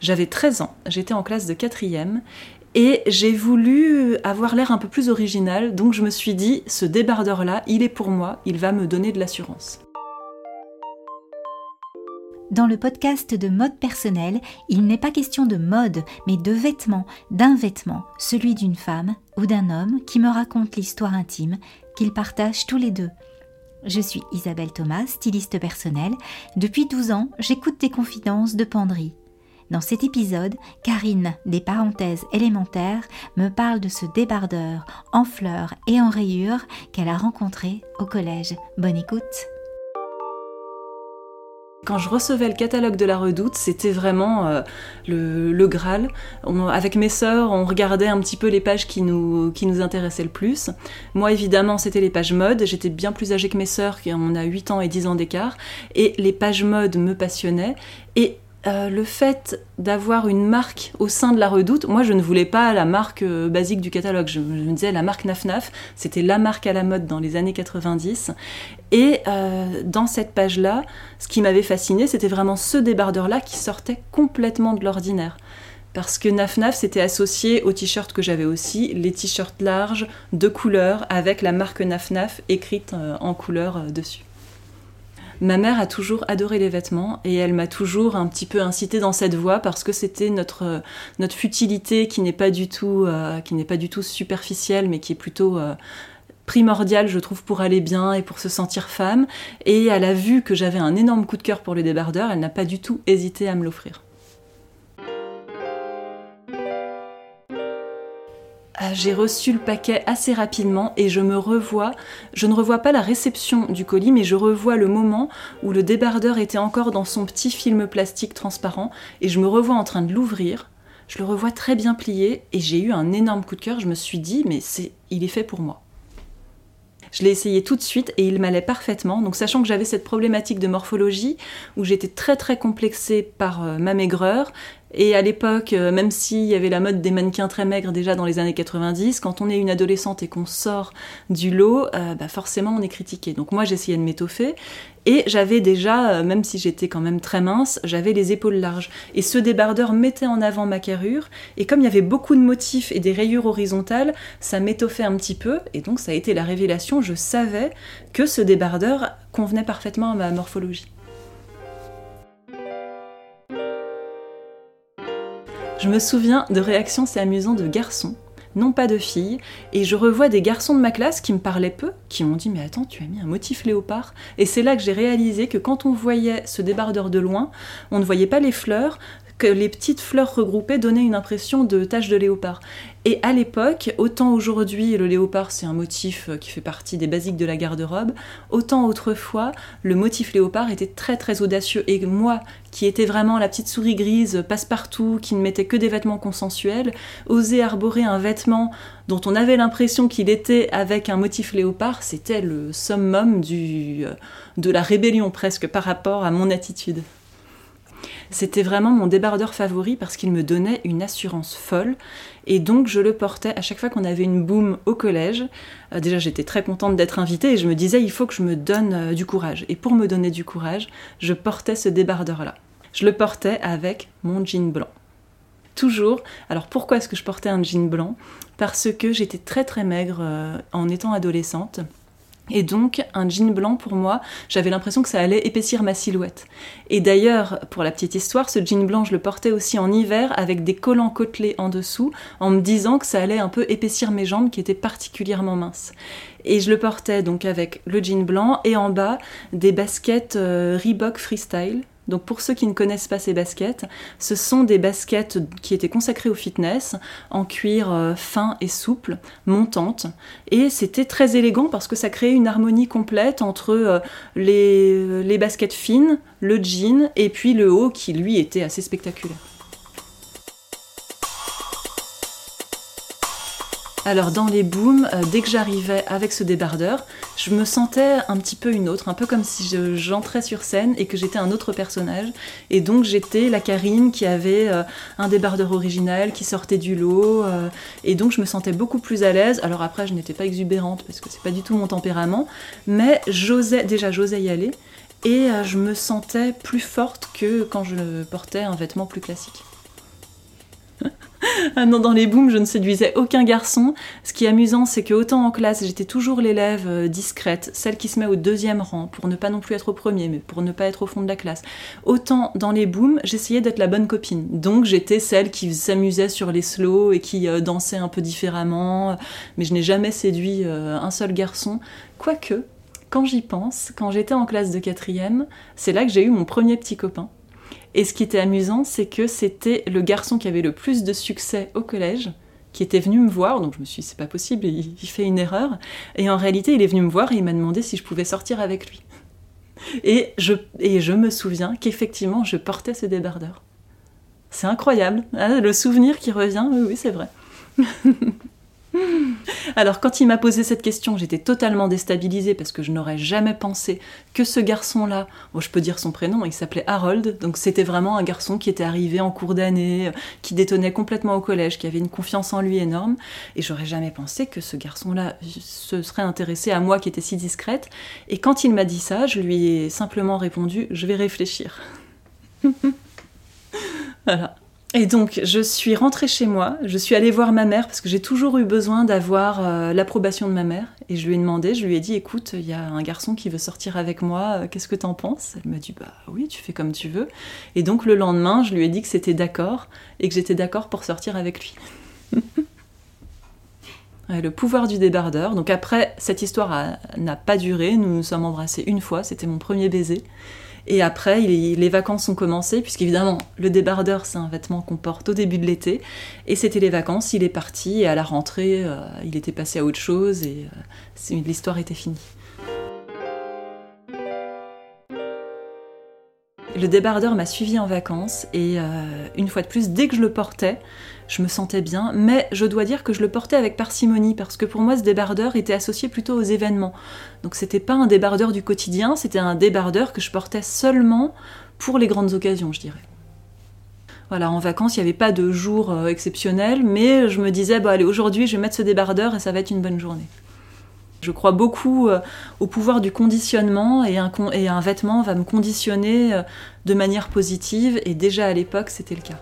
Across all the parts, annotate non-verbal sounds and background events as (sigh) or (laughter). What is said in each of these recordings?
J'avais 13 ans, j'étais en classe de quatrième et j'ai voulu avoir l'air un peu plus original, donc je me suis dit, ce débardeur-là, il est pour moi, il va me donner de l'assurance. Dans le podcast de mode personnel, il n'est pas question de mode, mais de vêtements, d'un vêtement, celui d'une femme ou d'un homme qui me raconte l'histoire intime qu'ils partagent tous les deux. Je suis Isabelle Thomas, styliste personnelle. Depuis 12 ans, j'écoute des confidences de penderie. Dans cet épisode, Karine, des parenthèses élémentaires, me parle de ce débardeur en fleurs et en rayures qu'elle a rencontré au collège. Bonne écoute quand je recevais le catalogue de la Redoute, c'était vraiment euh, le, Graal. avec mes sœurs, on regardait un petit peu les pages qui nous, intéressaient le plus. Moi, évidemment, c'était les pages mode. J'étais bien plus âgée que mes sœurs, on a 8 ans et 10 ans d'écart. Et les pages mode me passionnaient. Et euh, le fait d'avoir une marque au sein de la redoute, moi je ne voulais pas la marque euh, basique du catalogue, je, me disais la marque Naf Naf, c'était la marque à la mode dans les années 90. Et euh, dans cette page-là, ce qui m'avait fasciné, c'était vraiment ce débardeur-là qui sortait complètement de l'ordinaire. Parce que Naf Naf s'était associé aux t-shirts que j'avais aussi, les t-shirts larges, de couleur, avec la marque Naf Naf écrite en couleur dessus. Ma mère a toujours adoré les vêtements et elle m'a toujours un petit peu incité dans cette voie parce que c'était notre, notre futilité qui n'est pas du tout euh, qui n'est pas du tout superficielle mais qui est plutôt euh, primordiale je trouve pour aller bien et pour se sentir femme et elle a vu que j'avais un énorme coup de cœur pour le débardeur, elle n'a pas du tout hésité à me l'offrir. Ah, j'ai reçu le paquet assez rapidement et je me revois, je ne revois pas la réception du colis, mais je revois le moment où le débardeur était encore dans son petit film plastique transparent et je me revois en train de l'ouvrir. Je le revois très bien plié et j'ai eu un énorme coup de cœur. Je me suis dit, mais c'est, il est fait pour moi. Je l'ai essayé tout de suite et il m'allait parfaitement. Donc sachant que j'avais cette problématique de morphologie où j'étais très très complexée par euh, ma maigreur, et à l'époque, euh, même s'il y avait la mode des mannequins très maigres déjà dans les années 90, quand on est une adolescente et qu'on sort du lot, euh, bah forcément on est critiqué. Donc moi j'essayais de m'étoffer et j'avais déjà, euh, même si j'étais quand même très mince, j'avais les épaules larges. Et ce débardeur mettait en avant ma carrure et comme il y avait beaucoup de motifs et des rayures horizontales, ça m'étoffait un petit peu et donc ça a été la révélation. Je savais que ce débardeur convenait parfaitement à ma morphologie. Je me souviens de réactions assez amusantes de garçons, non pas de filles, et je revois des garçons de ma classe qui me parlaient peu, qui m'ont dit mais attends tu as mis un motif léopard, et c'est là que j'ai réalisé que quand on voyait ce débardeur de loin, on ne voyait pas les fleurs, que les petites fleurs regroupées donnaient une impression de tache de léopard. Et à l'époque, autant aujourd'hui le léopard c'est un motif qui fait partie des basiques de la garde-robe, autant autrefois le motif léopard était très très audacieux. Et moi, qui étais vraiment la petite souris grise passe-partout, qui ne mettait que des vêtements consensuels, oser arborer un vêtement dont on avait l'impression qu'il était avec un motif léopard, c'était le summum du, euh, de la rébellion presque par rapport à mon attitude. C'était vraiment mon débardeur favori parce qu'il me donnait une assurance folle. Et donc je le portais à chaque fois qu'on avait une boum au collège. Euh, déjà j'étais très contente d'être invitée et je me disais il faut que je me donne euh, du courage. Et pour me donner du courage, je portais ce débardeur-là. Je le portais avec mon jean blanc. Toujours. Alors pourquoi est-ce que je portais un jean blanc? Parce que j'étais très très maigre euh, en étant adolescente. Et donc, un jean blanc, pour moi, j'avais l'impression que ça allait épaissir ma silhouette. Et d'ailleurs, pour la petite histoire, ce jean blanc, je le portais aussi en hiver avec des collants côtelés en dessous, en me disant que ça allait un peu épaissir mes jambes qui étaient particulièrement minces. Et je le portais donc avec le jean blanc et en bas des baskets euh, Reebok Freestyle donc pour ceux qui ne connaissent pas ces baskets, ce sont des baskets qui étaient consacrées au fitness, en cuir euh, fin et souple, montante. Et c'était très élégant parce que ça créait une harmonie complète entre euh, les, les baskets fines, le jean et puis le haut qui lui était assez spectaculaire. Alors dans les booms, euh, dès que j'arrivais avec ce débardeur, je me sentais un petit peu une autre, un peu comme si j'entrais sur scène et que j'étais un autre personnage. Et donc j'étais la Karine qui avait euh, un débardeur original, qui sortait du lot. Euh, et donc je me sentais beaucoup plus à l'aise. Alors après, je n'étais pas exubérante parce que c'est pas du tout mon tempérament, mais j'osais, déjà j'osais y aller. Et je me sentais plus forte que quand je portais un vêtement plus classique. (laughs) Non, dans les booms, je ne séduisais aucun garçon. Ce qui est amusant, c'est que autant en classe, j'étais toujours l'élève euh, discrète, celle qui se met au deuxième rang, pour ne pas non plus être au premier, mais pour ne pas être au fond de la classe. Autant dans les booms, j'essayais d'être la bonne copine. Donc j'étais celle qui s'amusait sur les slows et qui euh, dansait un peu différemment. Mais je n'ai jamais séduit euh, un seul garçon. Quoique, quand j'y pense, quand j'étais en classe de quatrième, c'est là que j'ai eu mon premier petit copain. Et ce qui était amusant, c'est que c'était le garçon qui avait le plus de succès au collège, qui était venu me voir, donc je me suis dit c'est pas possible, il, fait une erreur. Et en réalité, il est venu me voir et il m'a demandé si je pouvais sortir avec lui. Et je, me souviens qu'effectivement, je portais ce débardeur. C'est incroyable, hein, le souvenir qui revient, oui c'est vrai. (laughs) (laughs) Alors quand il m'a posé cette question, j'étais totalement déstabilisée parce que je n'aurais jamais pensé que ce garçon-là, bon, je peux dire son prénom, il s'appelait Harold, donc c'était vraiment un garçon qui était arrivé en cours d'année, qui détonnait complètement au collège, qui avait une confiance en lui énorme, et j'aurais jamais pensé que ce garçon-là se serait intéressé à moi qui était si discrète. Et quand il m'a dit ça, je lui ai simplement répondu, je vais réfléchir. (laughs) voilà. Et donc, je suis rentrée chez moi, je suis allée voir ma mère parce que j'ai toujours eu besoin d'avoir euh, l'approbation de ma mère. Et je lui ai demandé, je lui ai dit, écoute, il y a un garçon qui veut sortir avec moi, euh, qu'est-ce que t'en penses? Elle m'a dit, bah oui, tu fais comme tu veux. Et donc, le lendemain, je lui ai dit que c'était d'accord et que j'étais d'accord pour sortir avec lui. (laughs) le pouvoir du débardeur. Donc après, cette histoire n'a pas duré, nous nous sommes embrassés une fois, c'était mon premier baiser. Et après, les vacances ont commencé, puisqu'évidemment, le débardeur, c'est un vêtement qu'on porte au début de l'été. Et c'était les vacances, il est parti, et à la rentrée, euh, il était passé à autre chose, et euh, l'histoire était finie. Le débardeur m'a suivi en vacances et euh, une fois de plus, dès que je le portais, je me sentais bien, mais je dois dire que je le portais avec parcimonie parce que pour moi ce débardeur était associé plutôt aux événements. Donc c'était pas un débardeur du quotidien, c'était un débardeur que je portais seulement pour les grandes occasions, je dirais. Voilà, en vacances, il n'y avait pas de jour euh, exceptionnel, mais je me disais, bah allez, aujourd'hui, je vais mettre ce débardeur et ça va être une bonne journée. Je crois beaucoup euh, au pouvoir du conditionnement et un, vêtement va me conditionner euh, de manière positive et déjà à l'époque c'était le cas.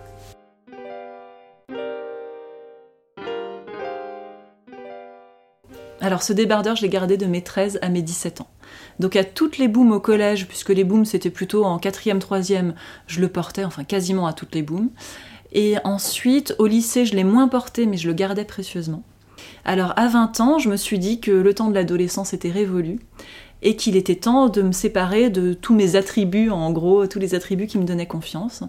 Alors ce débardeur, je l'ai gardé de mes 13 à mes 17 ans. Donc à toutes les booms au collège, puisque les booms c'était plutôt en 4e, 3e, je le portais, enfin quasiment à toutes les booms. Et ensuite, au lycée, je l'ai moins porté, mais je le gardais précieusement. Alors à 20 ans, je me suis dit que le temps de l'adolescence était révolu et qu'il était temps de me séparer de tous mes attributs, en gros, tous les attributs qui me donnaient confiance.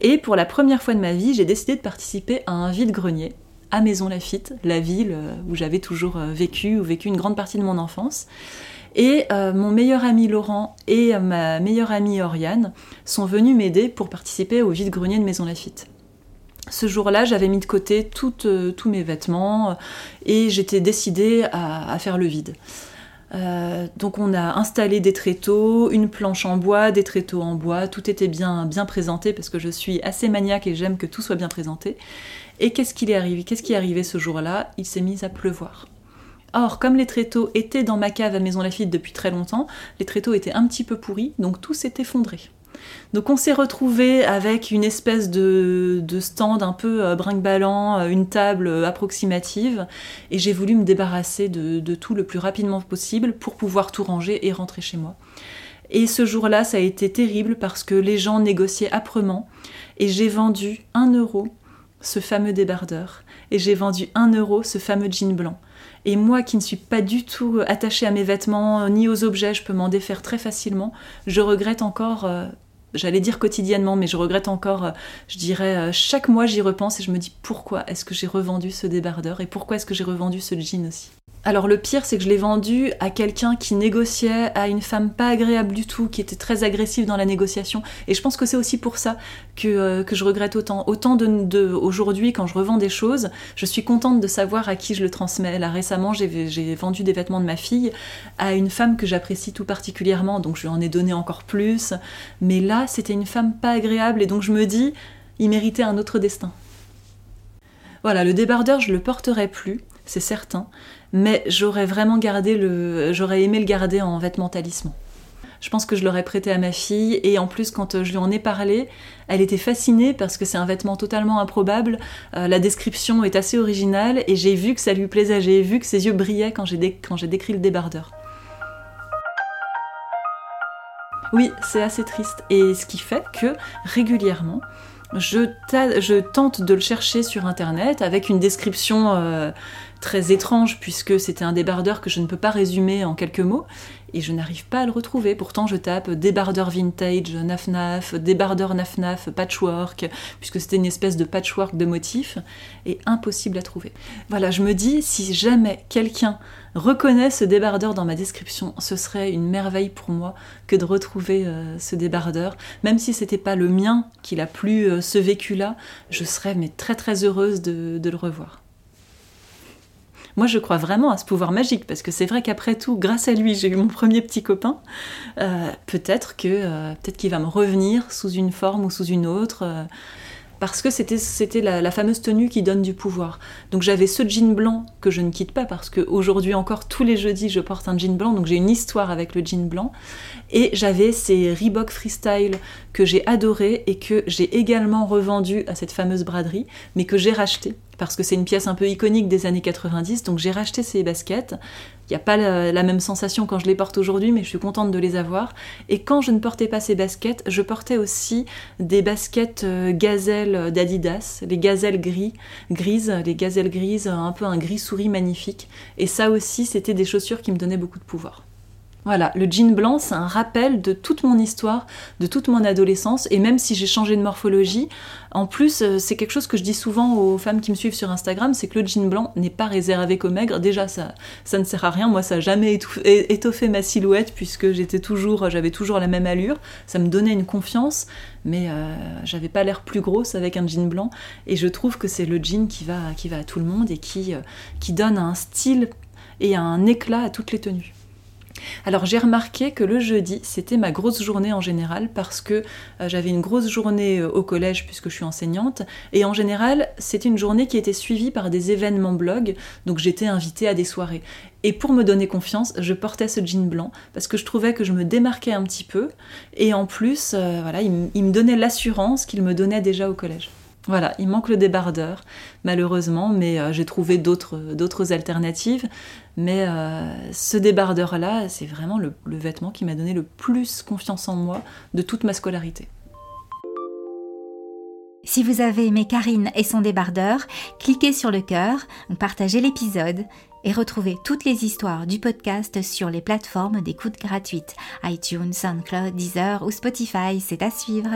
Et pour la première fois de ma vie, j'ai décidé de participer à un vide-grenier à Maison Lafitte, la ville euh, où j'avais toujours euh, vécu, ou vécu une grande partie de mon enfance. Et euh, mon meilleur ami Laurent et ma meilleure amie Oriane sont venus m'aider pour participer au vide-grenier de Maison Lafitte. Ce jour-là, j'avais mis de côté euh, tous mes vêtements euh, et j'étais décidée à, faire le vide. Euh, donc on a installé des tréteaux, une planche en bois, des tréteaux en bois, tout était bien, bien présenté parce que je suis assez maniaque et j'aime que tout soit bien présenté. Et qu'est-ce qui est arrivé Qu'est-ce qui est arrivé ce jour-là? Il s'est mis à pleuvoir. Or, comme les tréteaux étaient dans ma cave à Maison Lafitte depuis très longtemps, les tréteaux étaient un petit peu pourris, donc tout s'est effondré. Donc on s'est retrouvé avec une espèce de, stand un peu euh, brinque-ballant, euh, une table euh, approximative, et j'ai voulu me débarrasser de, tout le plus rapidement possible pour pouvoir tout ranger et rentrer chez moi. Et ce jour-là, ça a été terrible parce que les gens négociaient âprement, et j'ai vendu un euro ce fameux débardeur, et j'ai vendu un euro ce fameux jean blanc. Et moi qui ne suis pas du tout attachée à mes vêtements ni aux objets, je peux m'en défaire très facilement, je regrette encore j'allais dire quotidiennement, mais je regrette encore, euh, je dirais, euh, chaque mois j'y repense et je me dis pourquoi est-ce que j'ai revendu ce débardeur et pourquoi est-ce que j'ai revendu ce jean aussi? Alors le pire, c'est que je l'ai vendu à quelqu'un qui négociait, à une femme pas agréable du tout, qui était très agressive dans la négociation. Et je pense que c'est aussi pour ça que, euh, je regrette autant. Autant de, aujourd'hui, quand je revends des choses, je suis contente de savoir à qui je le transmets. Là récemment, j'ai vendu des vêtements de ma fille à une femme que j'apprécie tout particulièrement, donc je lui en ai donné encore plus. Mais là, c'était une femme pas agréable, et donc je me dis, il méritait un autre destin. Voilà, le débardeur, je le porterai plus, c'est certain mais j'aurais vraiment gardé le, j'aurais aimé le garder en vêtement talisman. Je pense que je l'aurais prêté à ma fille et en plus quand euh, je lui en ai parlé, elle était fascinée parce que c'est un vêtement totalement improbable. Euh, la description est assez originale et j'ai vu que ça lui plaisait, j'ai vu que ses yeux brillaient quand j'ai décrit le débardeur. Oui, c'est assez triste. Et ce qui fait que régulièrement, je, tente de le chercher sur internet avec une description euh, très étrange puisque c'était un débardeur que je ne peux pas résumer en quelques mots et je n'arrive pas à le retrouver. Pourtant, je tape débardeur vintage, naf-naf, débardeur naf-naf, patchwork, puisque c'était une espèce de patchwork de motifs, et impossible à trouver. Voilà, je me dis, si jamais quelqu'un reconnaît ce débardeur dans ma description, ce serait une merveille pour moi que de retrouver euh, ce débardeur. Même si c'était pas le mien qu'il a plu euh, ce vécu-là, je serais mais très très heureuse de le revoir. Moi, je crois vraiment à ce pouvoir magique, parce que c'est vrai qu'après tout, grâce à lui, j'ai eu mon premier petit copain. Euh, peut-être que euh, peut-être qu'il va me revenir sous une forme ou sous une autre. Euh, parce que c'était, c'était la, fameuse tenue qui donne du pouvoir. Donc j'avais ce jean blanc que je ne quitte pas parce qu'aujourd'hui encore, tous les jeudis, je porte un jean blanc, donc j'ai une histoire avec le jean blanc. Et j'avais ces Reebok Freestyle que j'ai adoré et que j'ai également revendu à cette fameuse braderie, mais que j'ai racheté parce que c'est une pièce un peu iconique des années 90, donc j'ai racheté ces baskets. Il n'y a pas la, même sensation quand je les porte aujourd'hui, mais je suis contente de les avoir. Et quand je ne portais pas ces baskets, je portais aussi des baskets euh, gazelles d'Adidas, les gazelles gris, grises, les gazelles grises, un peu un gris souris magnifique. Et ça aussi, c'était des chaussures qui me donnaient beaucoup de pouvoir. Voilà, le jean blanc, c'est un rappel de toute mon histoire, de toute mon adolescence, et même si j'ai changé de morphologie, en plus, euh, c'est quelque chose que je dis souvent aux femmes qui me suivent sur Instagram, c'est que le jean blanc n'est pas réservé qu'aux maigres. Déjà, ça, ça ne sert à rien. Moi, ça n'a jamais étoffé ma silhouette puisque j'étais toujours, j'avais toujours la même allure. Ça me donnait une confiance, mais euh, j'avais pas l'air plus grosse avec un jean blanc. Et je trouve que c'est le jean qui va, qui va à tout le monde et qui, euh, qui donne un style et un éclat à toutes les tenues. Alors j'ai remarqué que le jeudi, c'était ma grosse journée en général parce que euh, j'avais une grosse journée euh, au collège puisque je suis enseignante et en général, c'était une journée qui était suivie par des événements blog, donc j'étais invitée à des soirées. Et pour me donner confiance, je portais ce jean blanc parce que je trouvais que je me démarquais un petit peu et en plus, euh, voilà, il me donnait l'assurance qu'il me donnait déjà au collège. Voilà, il manque le débardeur, malheureusement, mais euh, j'ai trouvé d'autres alternatives. Mais euh, ce débardeur-là, c'est vraiment le, vêtement qui m'a donné le plus confiance en moi de toute ma scolarité. Si vous avez aimé Karine et son débardeur, cliquez sur le cœur, partagez l'épisode et retrouvez toutes les histoires du podcast sur les plateformes d'écoute gratuites iTunes, SoundCloud, Deezer ou Spotify. C'est à suivre.